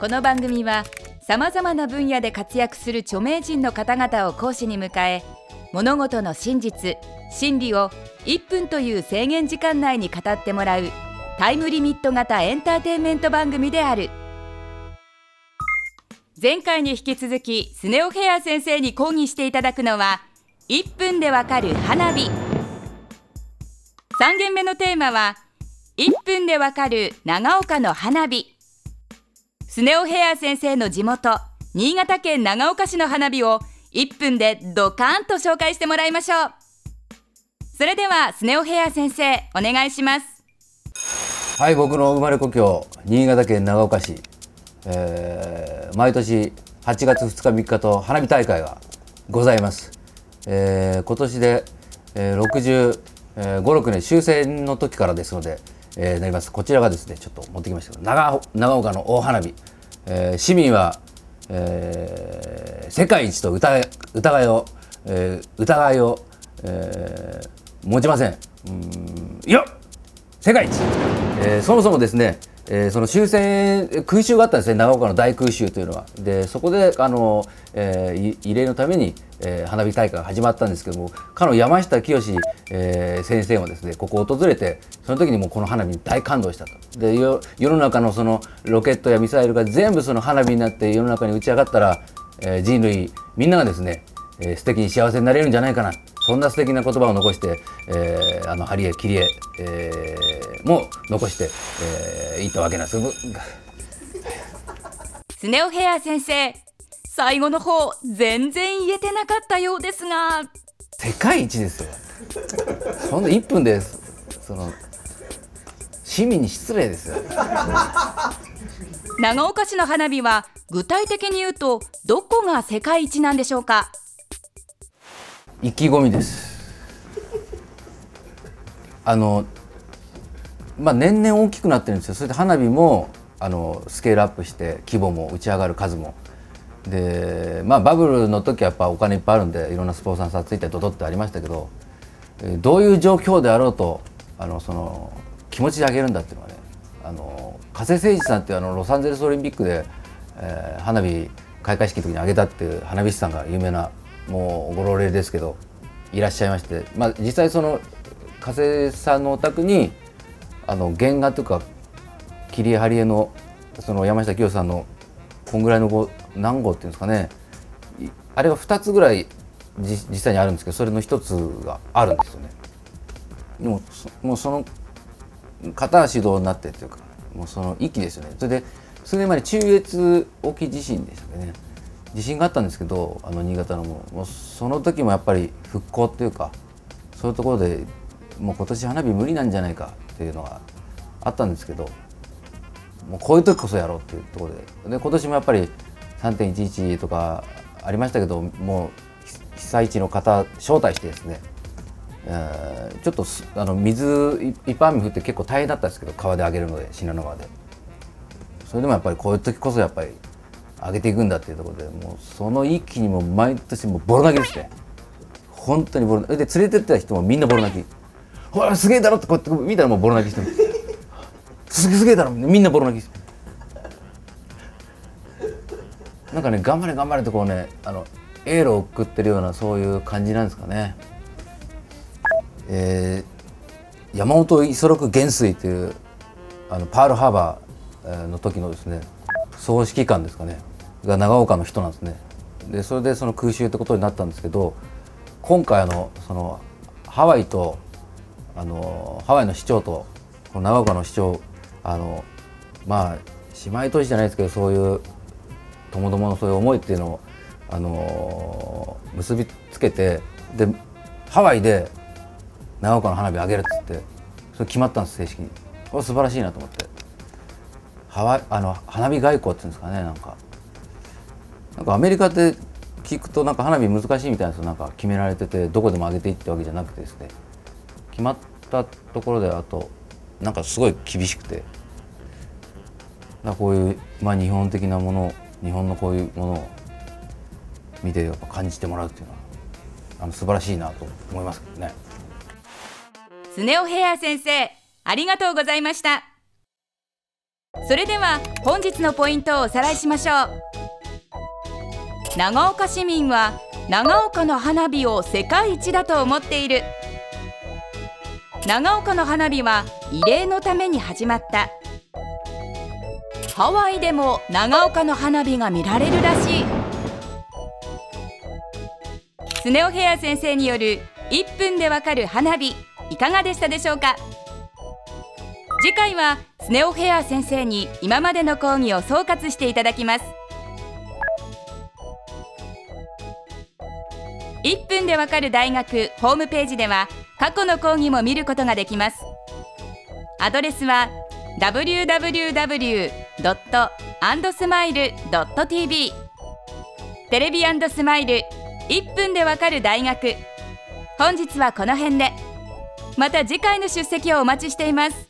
この番組はさまざまな分野で活躍する著名人の方々を講師に迎え物事の真実真理を1分という制限時間内に語ってもらうタイムリミット型エンターテインメント番組である。前回に引き続きスネオヘア先生に講義していただくのは1分でわかる花火。3限目のテーマは1分でわかる長岡の花火。スネオヘア先生の地元新潟県長岡市の花火を1分でドカーンと紹介してもらいましょう。それではスネオヘア先生お願いします。はい僕の生まれ故郷新潟県長岡市、えー毎年8月2日3日と花火大会がございます、えー今年で、えー、65、6年終戦の時からですので、えーなります。こちらがですねちょっと持ってきました。長長岡の大花火、えー市民は、えー世界一と疑い疑いを、えー疑いを、えー持ちません。うんいや世界一、えーそもそもですね、えーその終戦空襲があったんですね長岡の大空襲というのは。でそこであの、えー慰霊のために、えー花火大会が始まったんですけどもかの山下清、えー先生もですねここを訪れてその時にもうこの花火に大感動したと。で世の中のそのロケットやミサイルが全部その花火になって世の中に打ち上がったら、えー人類みんながですね、えー素敵に幸せになれるんじゃないかな。そんな素敵な言葉を残して、えーあの針へ切り絵、えーも残して、えー、いったわけなんです。ぶスネオヘア先生最後の方全然言えてなかったようですが。世界一ですよ。そんな1分でその市民に失礼ですよ。長岡市の花火は具体的に言うとどこが世界一なんでしょうか？意気込みです。あのまあ年々大きくなってるんですよ。それで花火もあのスケールアップして規模も打ち上がる数も。でまあバブルの時はやっぱお金いっぱいあるんでいろんなスポンサーさんついてドドってありましたけどどういう状況であろうとあのその気持ちであげるんだっていうのはねあの加瀬誠司さんっていうあのロサンゼルスオリンピックで、えー花火開会式の時にあげたっていう花火師さんが有名なもうご老齢ですけどいらっしゃいまして、まあ、実際その加瀬さんのお宅にあの原画というか切り絵貼り絵のその山下清さんのこんぐらいの号何号っていうんですかね。あれが2つぐらい実際にあるんですけどそれの1つがあるんですよね。でもそもうその片足道になってっていうかもうその息ですよね。それで数年前に中越沖地震でしたね。地震があったんですけどあの新潟のももうその時もやっぱり復興っていうかそういうところでもう今年花火無理なんじゃないか。っていうのがあったんですけどもうこういう時こそやろうっていうところで。で今年もやっぱり3.11とかありましたけどもう被災地の方招待してですねえーちょっとあの水いいっぱい雨降って結構大変だったんですけど川であげるので信濃川で。それでもやっぱりこういう時こそやっぱり上げていくんだっていうところでもうその一気にも毎年もボロ泣きですね。本当にボロ泣き。で連れてった人もみんなボロ泣き。ほらすげえだろってこうやって見たらもうボロ泣きしてますすげえすげえだろ。みんなボロ泣きですなんかね頑張れ頑張れってこうねあのエールを送ってるようなそういう感じなんですかね。えー山本五十六元帥というあのパールハーバーえーの時のですね総指揮官ですかね。が長岡の人なんですね。でそれでその空襲ってことになったんですけど今回あのそのハワイとあのハワイの市長とこの長岡の市長あのまあ姉妹都市じゃないですけどそういうともどものそういう思いっていうのをあの結びつけてでハワイで長岡の花火あげるっつってそれ決まったんです正式に。これ素晴らしいなと思って。ハワイあの花火外交っていうんですかねなんか。なんかアメリカで聞くとなんか花火難しいみたいなですよなんか決められててどこでも上げていってわけじゃなくてですね。決まったところであとなんかすごい厳しくて。だこういう、まあ、日本的なもの日本のこういうものを見てやっぱ感じてもらうっていうのはあの素晴らしいなと思いますけどね。スネオヘア先生ありがとうございました。それでは本日のポイントをおさらいしましょう。長岡市民は長岡の花火を世界一だと思っている。長岡の花火は慰霊のために始まった。ハワイでも長岡の花火が見られるらしい。スネオヘア先生による1分でわかる花火いかがでしたでしょうか？次回はスネオヘア先生に今までの講義を総括していただきます。1分でわかる大学ホームページでは過去の講義も見ることができます。アドレスは www.andsmile.tv テレビスマイル1分でわかる大学。本日はこの辺で。また次回の出席をお待ちしています。